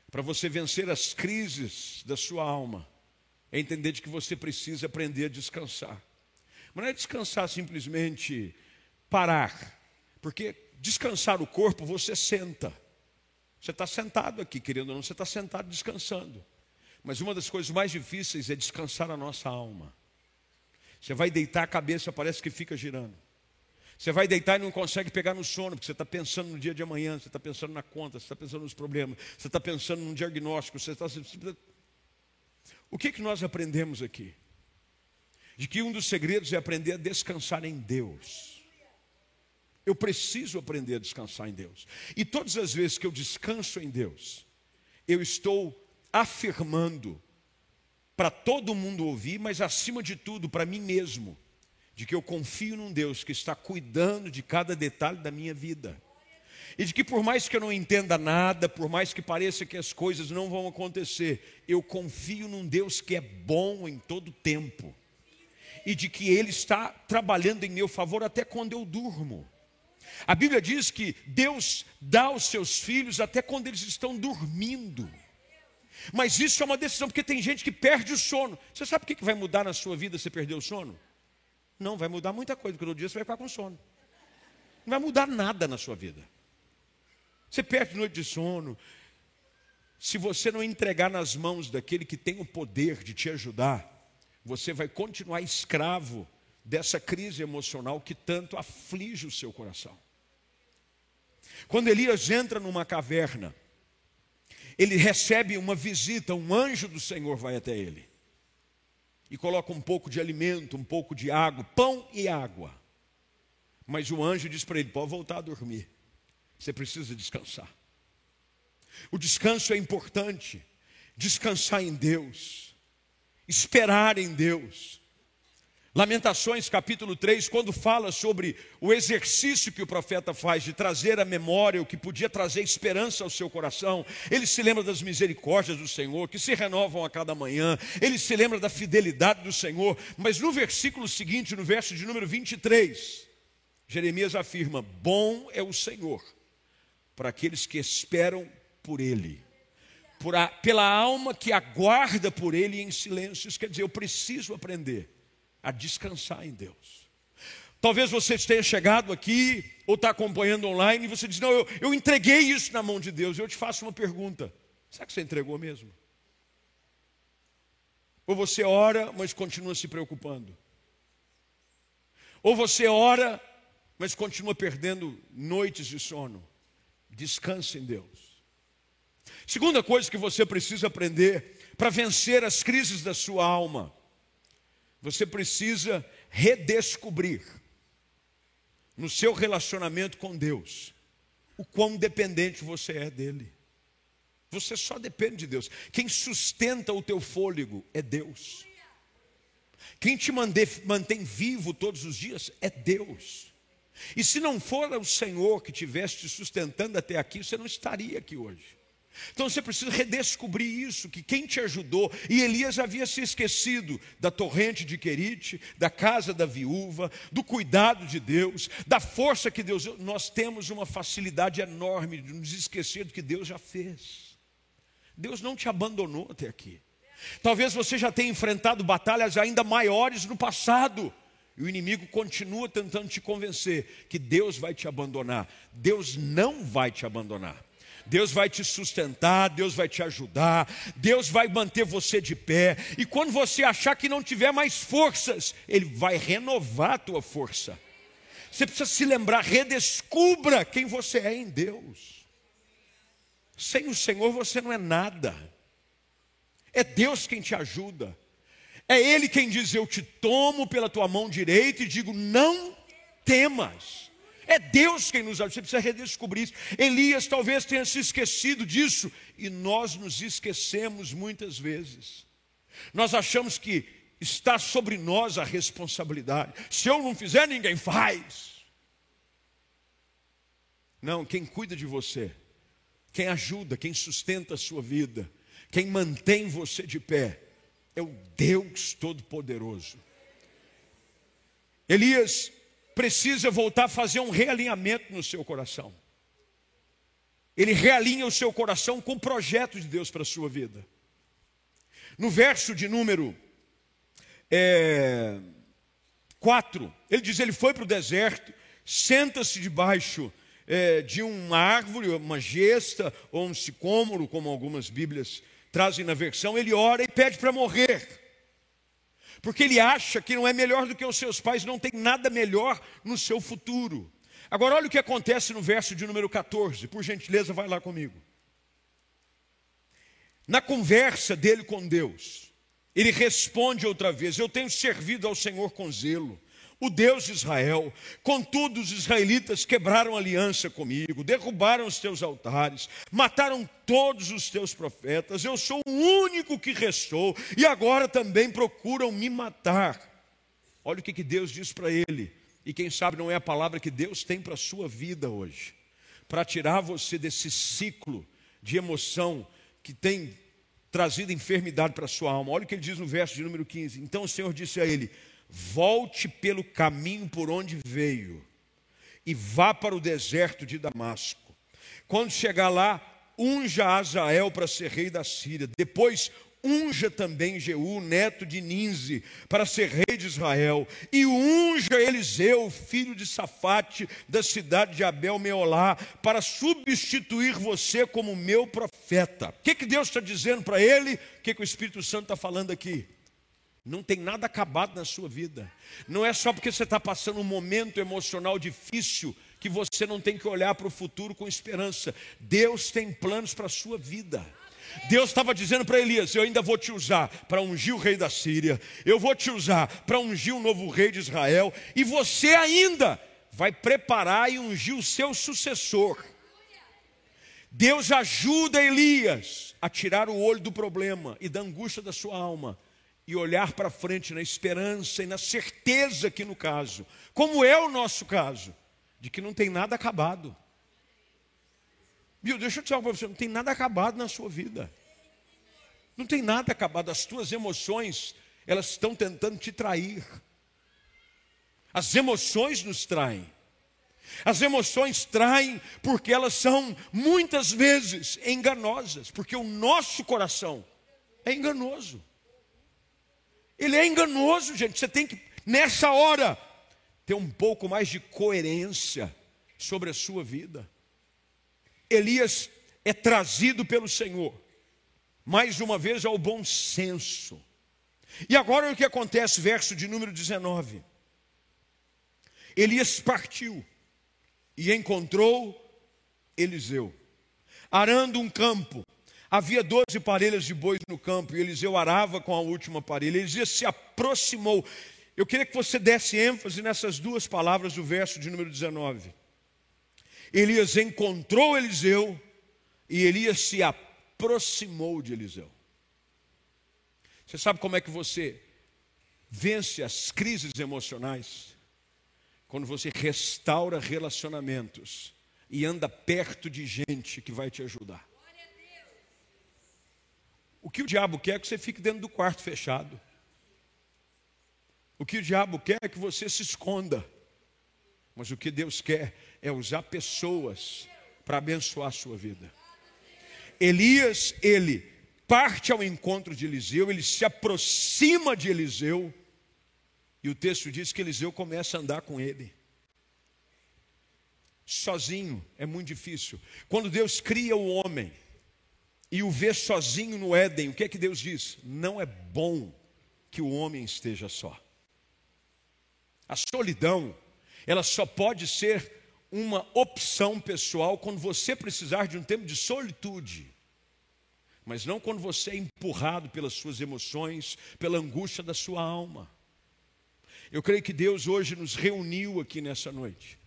para você vencer as crises da sua alma, é entender de que você precisa aprender a descansar. Mas não é descansar simplesmente parar, porque descansar o corpo você senta. Você está sentado aqui, querendo ou não, você está sentado descansando. Mas uma das coisas mais difíceis é descansar a nossa alma. Você vai deitar a cabeça, parece que fica girando. Você vai deitar e não consegue pegar no sono, porque você está pensando no dia de amanhã, você está pensando na conta, você está pensando nos problemas, você está pensando num diagnóstico, você está o que, que nós aprendemos aqui? De que um dos segredos é aprender a descansar em Deus. Eu preciso aprender a descansar em Deus. E todas as vezes que eu descanso em Deus, eu estou afirmando para todo mundo ouvir, mas acima de tudo para mim mesmo, de que eu confio num Deus que está cuidando de cada detalhe da minha vida e de que por mais que eu não entenda nada, por mais que pareça que as coisas não vão acontecer, eu confio num Deus que é bom em todo tempo. E de que Ele está trabalhando em meu favor até quando eu durmo. A Bíblia diz que Deus dá aos seus filhos até quando eles estão dormindo. Mas isso é uma decisão, porque tem gente que perde o sono. Você sabe o que vai mudar na sua vida se perder o sono? Não, vai mudar muita coisa, porque no dia você vai ficar com sono. Não vai mudar nada na sua vida. Você perde noite de sono. Se você não entregar nas mãos daquele que tem o poder de te ajudar, você vai continuar escravo dessa crise emocional que tanto aflige o seu coração. Quando Elias entra numa caverna, ele recebe uma visita, um anjo do Senhor vai até ele e coloca um pouco de alimento, um pouco de água, pão e água. Mas o anjo diz para ele: pode voltar a dormir. Você precisa descansar. O descanso é importante. Descansar em Deus. Esperar em Deus. Lamentações capítulo 3, quando fala sobre o exercício que o profeta faz de trazer à memória o que podia trazer esperança ao seu coração, ele se lembra das misericórdias do Senhor, que se renovam a cada manhã, ele se lembra da fidelidade do Senhor, mas no versículo seguinte, no verso de número 23, Jeremias afirma: Bom é o Senhor para aqueles que esperam por Ele. a, pela alma que aguarda por Ele em silêncio. Isso quer dizer, eu preciso aprender a descansar em Deus. Talvez você tenha chegado aqui ou está acompanhando online e você diz: Não, eu, eu entreguei isso na mão de Deus. Eu te faço uma pergunta: será que você entregou mesmo? Ou você ora, mas continua se preocupando? Ou você ora, mas continua perdendo noites de sono? Descanse em Deus. Segunda coisa que você precisa aprender para vencer as crises da sua alma, você precisa redescobrir no seu relacionamento com Deus o quão dependente você é dele. Você só depende de Deus. Quem sustenta o teu fôlego é Deus. Quem te mantém vivo todos os dias é Deus. E se não for o Senhor que estivesse te sustentando até aqui, você não estaria aqui hoje. Então você precisa redescobrir isso, que quem te ajudou, e Elias havia se esquecido da torrente de Querite, da casa da viúva, do cuidado de Deus, da força que Deus. Nós temos uma facilidade enorme de nos esquecer do que Deus já fez. Deus não te abandonou até aqui. Talvez você já tenha enfrentado batalhas ainda maiores no passado. E o inimigo continua tentando te convencer que Deus vai te abandonar. Deus não vai te abandonar. Deus vai te sustentar, Deus vai te ajudar, Deus vai manter você de pé. E quando você achar que não tiver mais forças, Ele vai renovar a tua força. Você precisa se lembrar, redescubra quem você é em Deus. Sem o Senhor você não é nada. É Deus quem te ajuda. É Ele quem diz: Eu te tomo pela tua mão direita e digo: Não temas. É Deus quem nos ajuda. Você precisa redescobrir isso. Elias talvez tenha se esquecido disso. E nós nos esquecemos muitas vezes. Nós achamos que está sobre nós a responsabilidade. Se eu não fizer, ninguém faz. Não, quem cuida de você, quem ajuda, quem sustenta a sua vida, quem mantém você de pé, é o Deus Todo-Poderoso. Elias precisa voltar a fazer um realinhamento no seu coração. Ele realinha o seu coração com o projeto de Deus para a sua vida. No verso de número é, 4, ele diz: Ele foi para o deserto, senta-se debaixo é, de uma árvore, uma gesta ou um sicômoro, como algumas Bíblias trazem na versão. Ele ora e pede para morrer porque ele acha que não é melhor do que os seus pais, não tem nada melhor no seu futuro. Agora, olha o que acontece no verso de número 14, por gentileza, vai lá comigo. Na conversa dele com Deus, ele responde outra vez: Eu tenho servido ao Senhor com zelo o Deus de Israel. Contudo, os israelitas quebraram aliança comigo, derrubaram os teus altares, mataram todos os teus profetas. Eu sou o único que restou e agora também procuram me matar. Olha o que, Deus diz para ele, e quem sabe não é a palavra que Deus tem para a sua vida hoje, para tirar você desse ciclo de emoção que tem trazido enfermidade para a sua alma. Olha o que ele diz no verso de número 15. Então o Senhor disse a ele: volte pelo caminho por onde veio e vá para o deserto de Damasco. Quando chegar lá, unja Azael para ser rei da Síria. Depois, unja também Jeú, neto de Ninze, para ser rei de Israel. E unja Eliseu, filho de Safate, da cidade de Abel Meolá, para substituir você como meu profeta. O que, que Deus está dizendo para ele? O que, que o Espírito Santo está falando aqui? Não tem nada acabado na sua vida. Não é só porque você está passando um momento emocional difícil que você não tem que olhar para o futuro com esperança. Deus tem planos para a sua vida. Deus estava dizendo para Elias: Eu ainda vou te usar para ungir o rei da Síria, eu vou te usar para ungir o novo rei de Israel, e você ainda vai preparar e ungir o seu sucessor. Deus ajuda Elias a tirar o olho do problema e da angústia da sua alma e olhar para frente na esperança e na certeza que no caso, como é o nosso caso, de que não tem nada acabado. Viu, deixa eu te falar para você, não tem nada acabado na sua vida. Não tem nada acabado, as tuas emoções, elas estão tentando te trair. As emoções nos traem. As emoções traem porque elas são muitas vezes enganosas, porque o nosso coração é enganoso. Ele é enganoso, gente. Você tem que, nessa hora, ter um pouco mais de coerência sobre a sua vida. Elias é trazido pelo Senhor, mais uma vez ao bom senso. E agora o que acontece, verso de número 19. Elias partiu e encontrou Eliseu, arando um campo. Havia doze parelhas de bois no campo e Eliseu arava com a última parelha. Elias se aproximou. Eu queria que você desse ênfase nessas duas palavras do verso de número 19. Elias encontrou Eliseu e Elias se aproximou de Eliseu. Você sabe como é que você vence as crises emocionais? Quando você restaura relacionamentos e anda perto de gente que vai te ajudar. O que o diabo quer é que você fique dentro do quarto fechado. O que o diabo quer é que você se esconda. Mas o que Deus quer é usar pessoas para abençoar a sua vida. Elias, ele parte ao encontro de Eliseu, ele se aproxima de Eliseu, e o texto diz que Eliseu começa a andar com ele. Sozinho é muito difícil. Quando Deus cria o homem e o vê sozinho no Éden, o que é que Deus diz? Não é bom que o homem esteja só. A solidão, ela só pode ser uma opção pessoal quando você precisar de um tempo de solitude, mas não quando você é empurrado pelas suas emoções, pela angústia da sua alma. Eu creio que Deus hoje nos reuniu aqui nessa noite,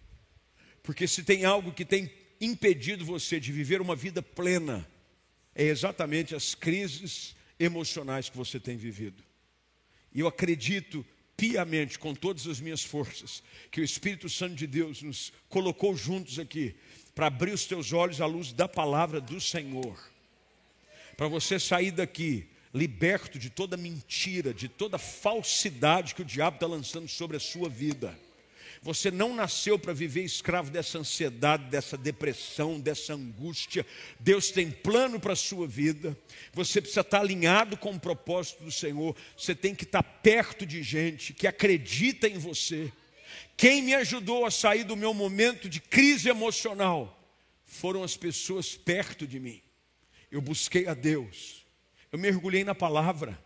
porque se tem algo que tem impedido você de viver uma vida plena, é exatamente as crises emocionais que você tem vivido. E eu acredito piamente, com todas as minhas forças, que o Espírito Santo de Deus nos colocou juntos aqui para abrir os teus olhos à luz da palavra do Senhor. Para você sair daqui liberto de toda mentira, de toda falsidade que o diabo está lançando sobre a sua vida. Você não nasceu para viver escravo dessa ansiedade, dessa depressão, dessa angústia. Deus tem plano para a sua vida. Você precisa estar alinhado com o propósito do Senhor. Você tem que estar perto de gente que acredita em você. Quem me ajudou a sair do meu momento de crise emocional foram as pessoas perto de mim. Eu busquei a Deus. Eu mergulhei na palavra.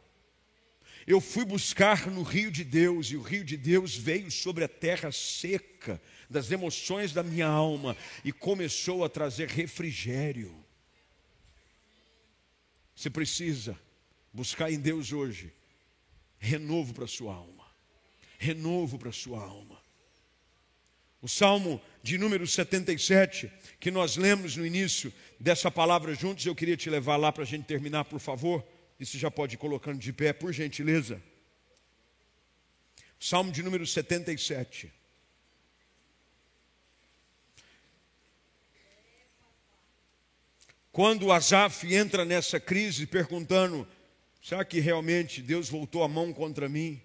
Eu fui buscar no rio de Deus, e o rio de Deus veio sobre a terra seca das emoções da minha alma e começou a trazer refrigério. Você precisa buscar em Deus hoje renovo para a sua alma. Renovo para a sua alma. O Salmo de número 77, que nós lemos no início dessa palavra juntos, eu queria te levar lá para a gente terminar, por favor. Isso já pode ir colocando de pé, por gentileza. Salmo de número 77. Quando Asaf entra nessa crise perguntando: será que realmente Deus voltou a mão contra mim?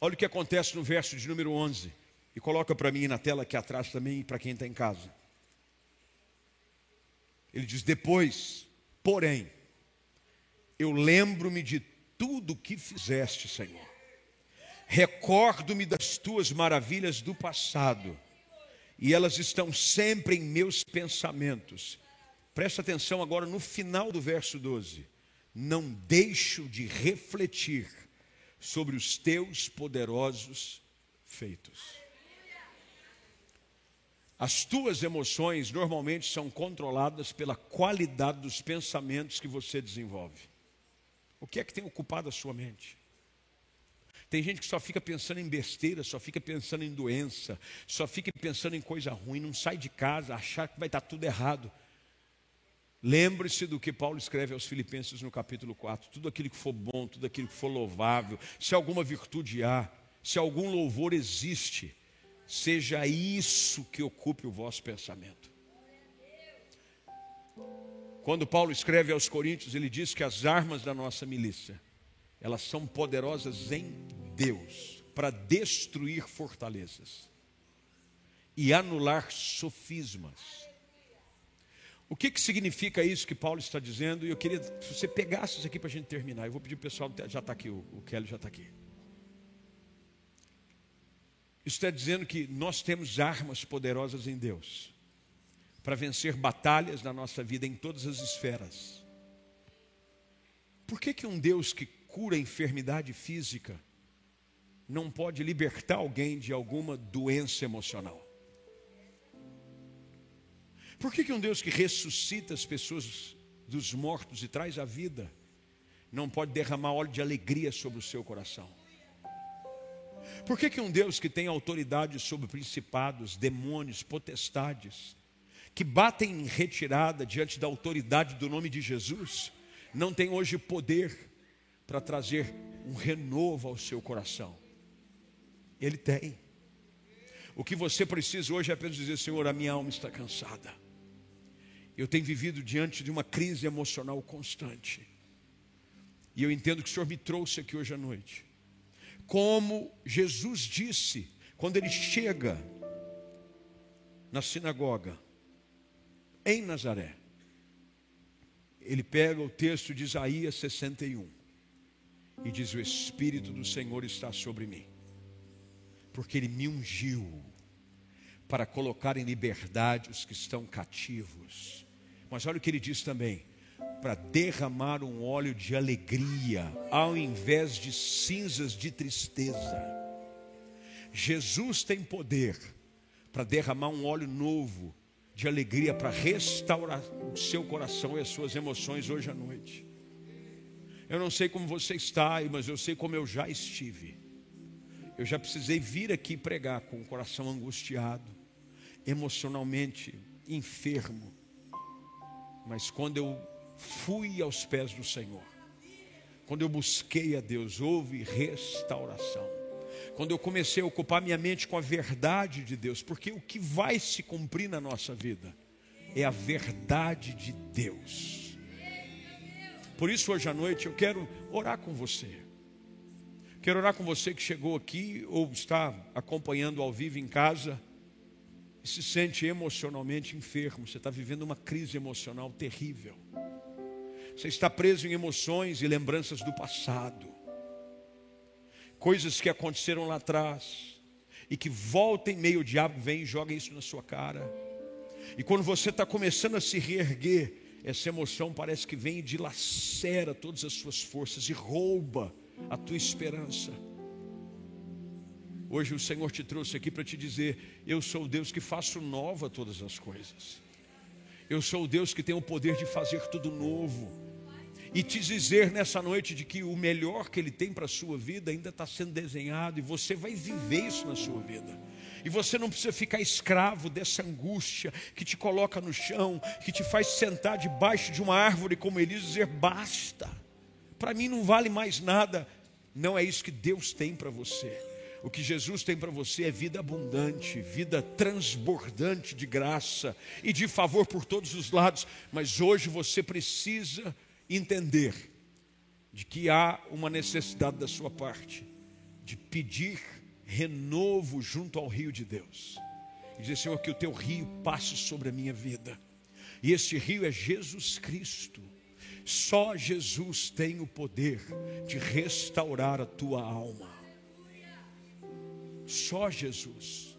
Olha o que acontece no verso de número 11. E coloca para mim na tela aqui atrás também, para quem está em casa. Ele diz: Depois, porém, eu lembro-me de tudo que fizeste, Senhor. Recordo-me das tuas maravilhas do passado, e elas estão sempre em meus pensamentos. Presta atenção agora no final do verso 12. Não deixo de refletir sobre os teus poderosos feitos. As tuas emoções normalmente são controladas pela qualidade dos pensamentos que você desenvolve. O que é que tem ocupado a sua mente? Tem gente que só fica pensando em besteira, só fica pensando em doença, só fica pensando em coisa ruim, não sai de casa, achar que vai estar tudo errado. Lembre-se do que Paulo escreve aos Filipenses no capítulo 4: tudo aquilo que for bom, tudo aquilo que for louvável, se alguma virtude há, se algum louvor existe, seja isso que ocupe o vosso pensamento. Quando Paulo escreve aos Coríntios, ele diz que as armas da nossa milícia, elas são poderosas em Deus para destruir fortalezas. e anular sofismas. O que, que significa isso que Paulo está dizendo? E eu queria que você pegasse isso aqui para a gente terminar. Eu vou pedir o pessoal, já está aqui, o, o Kelly já está aqui. Isso está dizendo que nós temos armas poderosas em Deus para vencer batalhas na nossa vida em todas as esferas. Por que, que um Deus que cura enfermidade física não pode libertar alguém de alguma doença emocional? Por que, que um Deus que ressuscita as pessoas dos mortos e traz a vida não pode derramar óleo de alegria sobre o seu coração? Por que, que um Deus que tem autoridade sobre principados, demônios, potestades, que batem em retirada diante da autoridade do nome de Jesus, não tem hoje poder para trazer um renovo ao seu coração? Ele tem. O que você precisa hoje é apenas dizer: Senhor, a minha alma está cansada. Eu tenho vivido diante de uma crise emocional constante. E eu entendo que o Senhor me trouxe aqui hoje à noite. Como Jesus disse, quando ele chega na sinagoga, em Nazaré, ele pega o texto de Isaías 61 e diz: O Espírito do Senhor está sobre mim, porque ele me ungiu para colocar em liberdade os que estão cativos mas olha o que ele diz também: para derramar um óleo de alegria, ao invés de cinzas de tristeza. Jesus tem poder para derramar um óleo novo de alegria para restaurar o seu coração e as suas emoções hoje à noite. Eu não sei como você está, mas eu sei como eu já estive. Eu já precisei vir aqui pregar com o coração angustiado, emocionalmente enfermo, mas quando eu fui aos pés do Senhor, quando eu busquei a Deus, houve restauração. Quando eu comecei a ocupar minha mente com a verdade de Deus, porque o que vai se cumprir na nossa vida é a verdade de Deus. Por isso, hoje à noite, eu quero orar com você. Quero orar com você que chegou aqui ou está acompanhando ao vivo em casa se sente emocionalmente enfermo, você está vivendo uma crise emocional terrível. Você está preso em emoções e lembranças do passado, coisas que aconteceram lá atrás, e que volta em meio, o diabo vem e joga isso na sua cara. E quando você está começando a se reerguer, essa emoção parece que vem e dilacera todas as suas forças e rouba a tua esperança. Hoje o Senhor te trouxe aqui para te dizer: Eu sou o Deus que faço nova todas as coisas. Eu sou o Deus que tem o poder de fazer tudo novo. E te dizer nessa noite de que o melhor que Ele tem para a sua vida ainda está sendo desenhado e você vai viver isso na sua vida. E você não precisa ficar escravo dessa angústia que te coloca no chão, que te faz sentar debaixo de uma árvore como Elias e dizer: basta, para mim não vale mais nada. Não é isso que Deus tem para você. O que Jesus tem para você é vida abundante, vida transbordante de graça e de favor por todos os lados. Mas hoje você precisa entender de que há uma necessidade da sua parte de pedir renovo junto ao rio de Deus. E dizer, Senhor, que o teu rio passe sobre a minha vida. E este rio é Jesus Cristo. Só Jesus tem o poder de restaurar a tua alma. Só Jesus.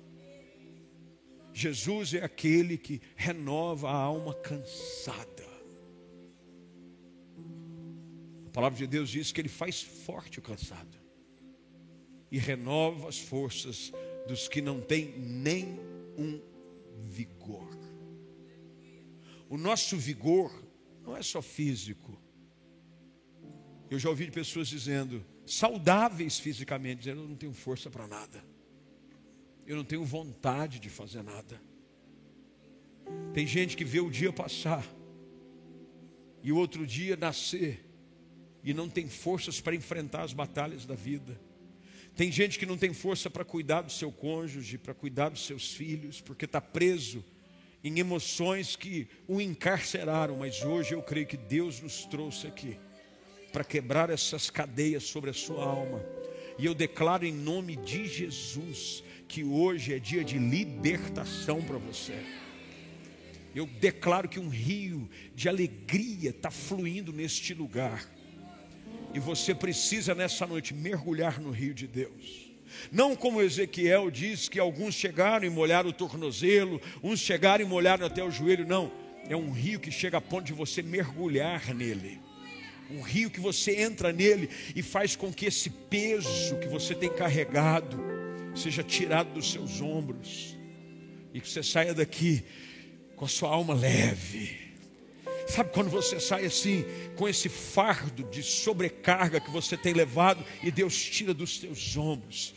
Jesus é aquele que renova a alma cansada. Palavra de Deus diz que ele faz forte o cansado e renova as forças dos que não têm nem um vigor. O nosso vigor não é só físico. Eu já ouvi de pessoas dizendo, saudáveis fisicamente, dizendo: Eu não tenho força para nada eu não tenho vontade de fazer nada. Tem gente que vê o dia passar e o outro dia nascer e não tem forças para enfrentar as batalhas da vida. Tem gente que não tem força para cuidar do seu cônjuge, para cuidar dos seus filhos, porque está preso em emoções que o encarceraram. Mas hoje eu creio que Deus nos trouxe aqui para quebrar essas cadeias sobre a sua alma. E eu declaro em nome de Jesus que hoje é dia de libertação para você. Eu declaro que um rio de alegria está fluindo neste lugar. E você precisa nessa noite mergulhar no rio de Deus. Não como Ezequiel diz que alguns chegaram e molharam o tornozelo, uns chegaram e molharam até o joelho. Não, é um rio que chega a ponto de você mergulhar nele. Um rio que você entra nele e faz com que esse peso que você tem carregado seja tirado dos seus ombros. E que você saia daqui com a sua alma leve. Sabe quando você sai assim, com esse fardo de sobrecarga que você tem levado e Deus tira dos seus ombros.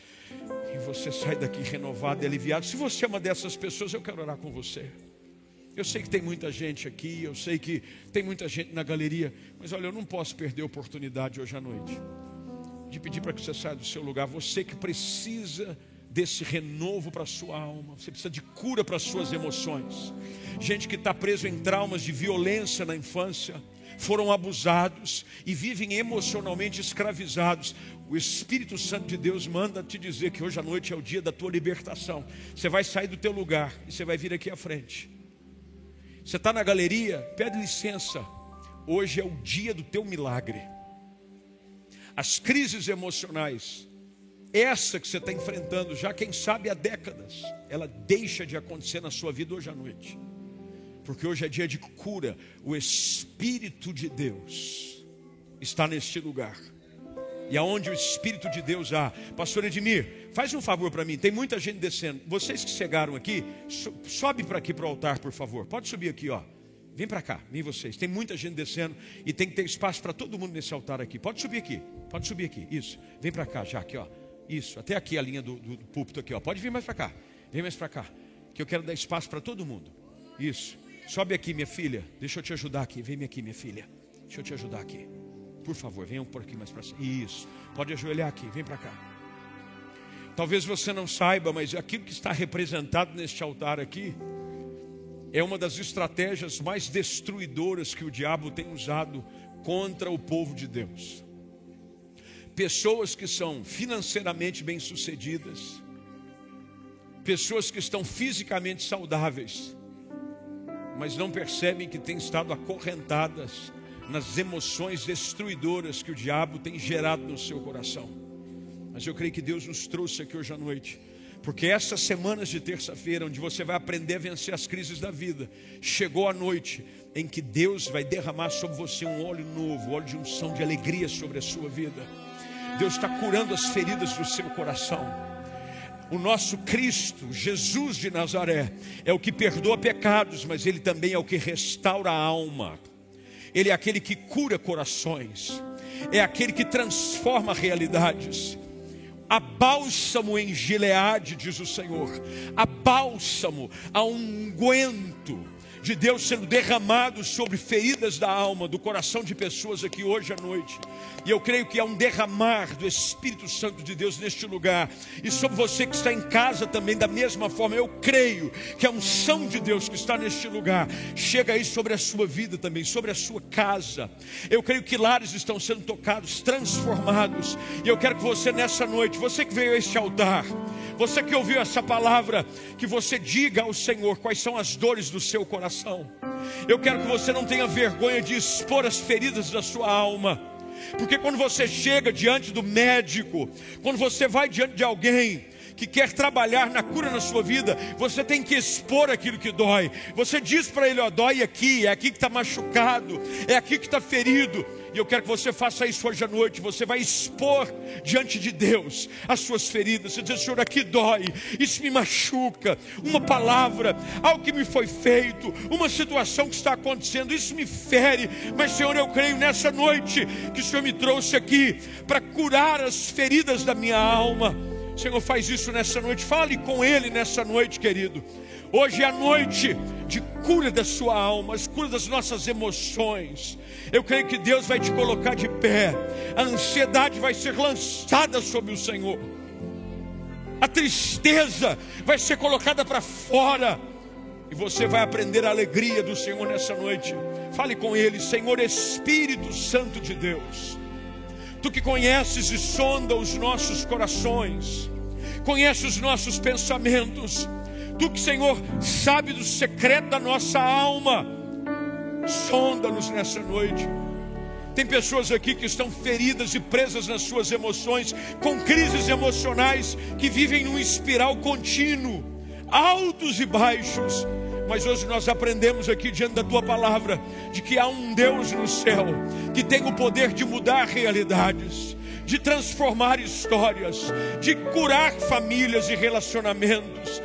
E você sai daqui renovado e aliviado. Se você é uma dessas pessoas, eu quero orar com você. Eu sei que tem muita gente aqui, eu sei que tem muita gente na galeria, mas olha, eu não posso perder a oportunidade hoje à noite de pedir para que você saia do seu lugar. Você que precisa desse renovo para a sua alma, você precisa de cura para as suas emoções. Gente que está preso em traumas de violência na infância, foram abusados e vivem emocionalmente escravizados. O Espírito Santo de Deus manda te dizer que hoje à noite é o dia da tua libertação. Você vai sair do teu lugar e você vai vir aqui à frente. Você está na galeria, pede licença. Hoje é o dia do teu milagre. As crises emocionais, essa que você está enfrentando já, quem sabe há décadas, ela deixa de acontecer na sua vida hoje à noite. Porque hoje é dia de cura. O Espírito de Deus está neste lugar. E aonde o Espírito de Deus há, Pastor Edmir, faz um favor para mim. Tem muita gente descendo. Vocês que chegaram aqui, sobe para aqui para o altar, por favor. Pode subir aqui, ó. Vem para cá, vem vocês. Tem muita gente descendo e tem que ter espaço para todo mundo nesse altar aqui. Pode subir aqui, pode subir aqui. Isso. Vem para cá, já aqui, ó. Isso. Até aqui a linha do, do, do púlpito aqui, ó. Pode vir mais para cá. Vem mais para cá. Que eu quero dar espaço para todo mundo. Isso. Sobe aqui, minha filha. Deixa eu te ajudar aqui. Vem aqui, minha filha. Deixa eu te ajudar aqui. Por favor, venham por aqui mais para cima. Isso. Pode ajoelhar aqui, vem para cá. Talvez você não saiba, mas aquilo que está representado neste altar aqui é uma das estratégias mais destruidoras que o diabo tem usado contra o povo de Deus. Pessoas que são financeiramente bem-sucedidas, pessoas que estão fisicamente saudáveis, mas não percebem que têm estado acorrentadas nas emoções destruidoras que o diabo tem gerado no seu coração. Mas eu creio que Deus nos trouxe aqui hoje à noite, porque essas semanas de terça-feira, onde você vai aprender a vencer as crises da vida, chegou a noite em que Deus vai derramar sobre você um óleo novo, óleo de unção, de alegria sobre a sua vida. Deus está curando as feridas do seu coração. O nosso Cristo, Jesus de Nazaré, é o que perdoa pecados, mas Ele também é o que restaura a alma. Ele é aquele que cura corações, é aquele que transforma realidades. A bálsamo em Gileade, diz o Senhor, a bálsamo, a unguento de Deus sendo derramado sobre feridas da alma, do coração de pessoas aqui hoje à noite. E eu creio que há um derramar do Espírito Santo de Deus neste lugar. E sobre você que está em casa também, da mesma forma, eu creio que a unção de Deus que está neste lugar chega aí sobre a sua vida também, sobre a sua casa. Eu creio que lares estão sendo tocados, transformados. E eu quero que você nessa noite, você que veio a este altar, você que ouviu essa palavra, que você diga ao Senhor quais são as dores do seu coração. Eu quero que você não tenha vergonha de expor as feridas da sua alma. Porque quando você chega diante do médico, quando você vai diante de alguém que quer trabalhar na cura na sua vida, você tem que expor aquilo que dói. Você diz para ele: ó, dói aqui, é aqui que está machucado, é aqui que está ferido. E eu quero que você faça isso hoje à noite. Você vai expor diante de Deus as suas feridas. Você diz, Senhor, aqui dói, isso me machuca. Uma palavra, algo que me foi feito, uma situação que está acontecendo, isso me fere. Mas, Senhor, eu creio nessa noite que o Senhor me trouxe aqui para curar as feridas da minha alma. Senhor, faz isso nessa noite. Fale com Ele nessa noite, querido. Hoje é a noite de cura da sua alma, cura das nossas emoções. Eu creio que Deus vai te colocar de pé. A ansiedade vai ser lançada sobre o Senhor. A tristeza vai ser colocada para fora. E você vai aprender a alegria do Senhor nessa noite. Fale com Ele, Senhor Espírito Santo de Deus. Tu que conheces e sonda os nossos corações conhece os nossos pensamentos. Tu que, Senhor, sabe do secreto da nossa alma, sonda-nos nessa noite. Tem pessoas aqui que estão feridas e presas nas suas emoções, com crises emocionais, que vivem num espiral contínuo, altos e baixos. Mas hoje nós aprendemos aqui diante da tua palavra de que há um Deus no céu que tem o poder de mudar realidades, de transformar histórias, de curar famílias e relacionamentos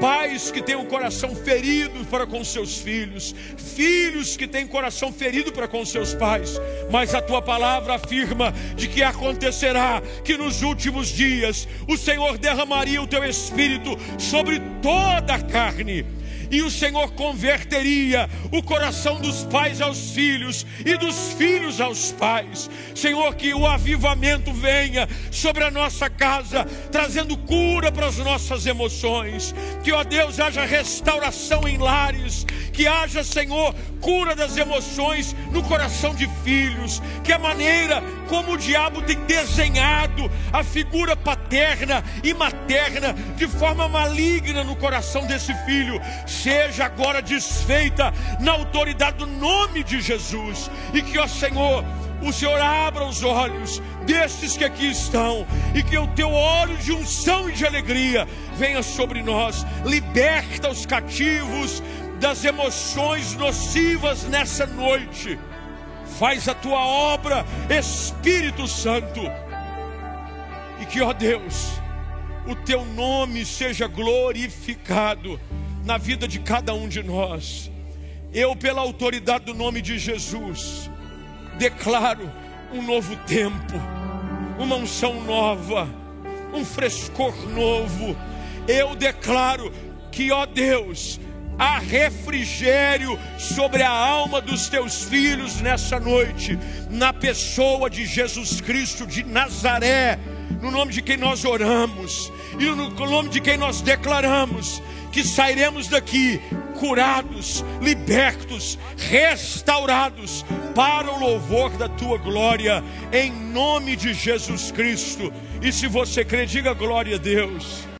pais que têm o coração ferido para com seus filhos, filhos que têm coração ferido para com seus pais, mas a tua palavra afirma de que acontecerá que nos últimos dias o Senhor derramaria o teu espírito sobre toda a carne e o Senhor converteria o coração dos pais aos filhos e dos filhos aos pais. Senhor, que o avivamento venha sobre a nossa casa, trazendo cura para as nossas emoções. Que, ó Deus, haja restauração em lares, que haja, Senhor, cura das emoções no coração de filhos. Que a maneira como o diabo tem desenhado a figura paterna e materna de forma maligna no coração desse filho seja agora desfeita na autoridade do nome de Jesus. E que, ó Senhor, o Senhor abra os olhos destes que aqui estão, e que o teu óleo de unção e de alegria venha sobre nós, liberta os cativos das emoções nocivas nessa noite. Faz a tua obra, Espírito Santo, e que, ó Deus, o teu nome seja glorificado na vida de cada um de nós. Eu, pela autoridade do nome de Jesus, declaro um novo tempo, uma unção nova, um frescor novo. Eu declaro que, ó Deus, há refrigério sobre a alma dos teus filhos nessa noite, na pessoa de Jesus Cristo de Nazaré, no nome de quem nós oramos e no nome de quem nós declaramos que sairemos daqui curados, libertos, restaurados para o louvor da tua glória, em nome de Jesus Cristo. E se você crê, diga glória a Deus.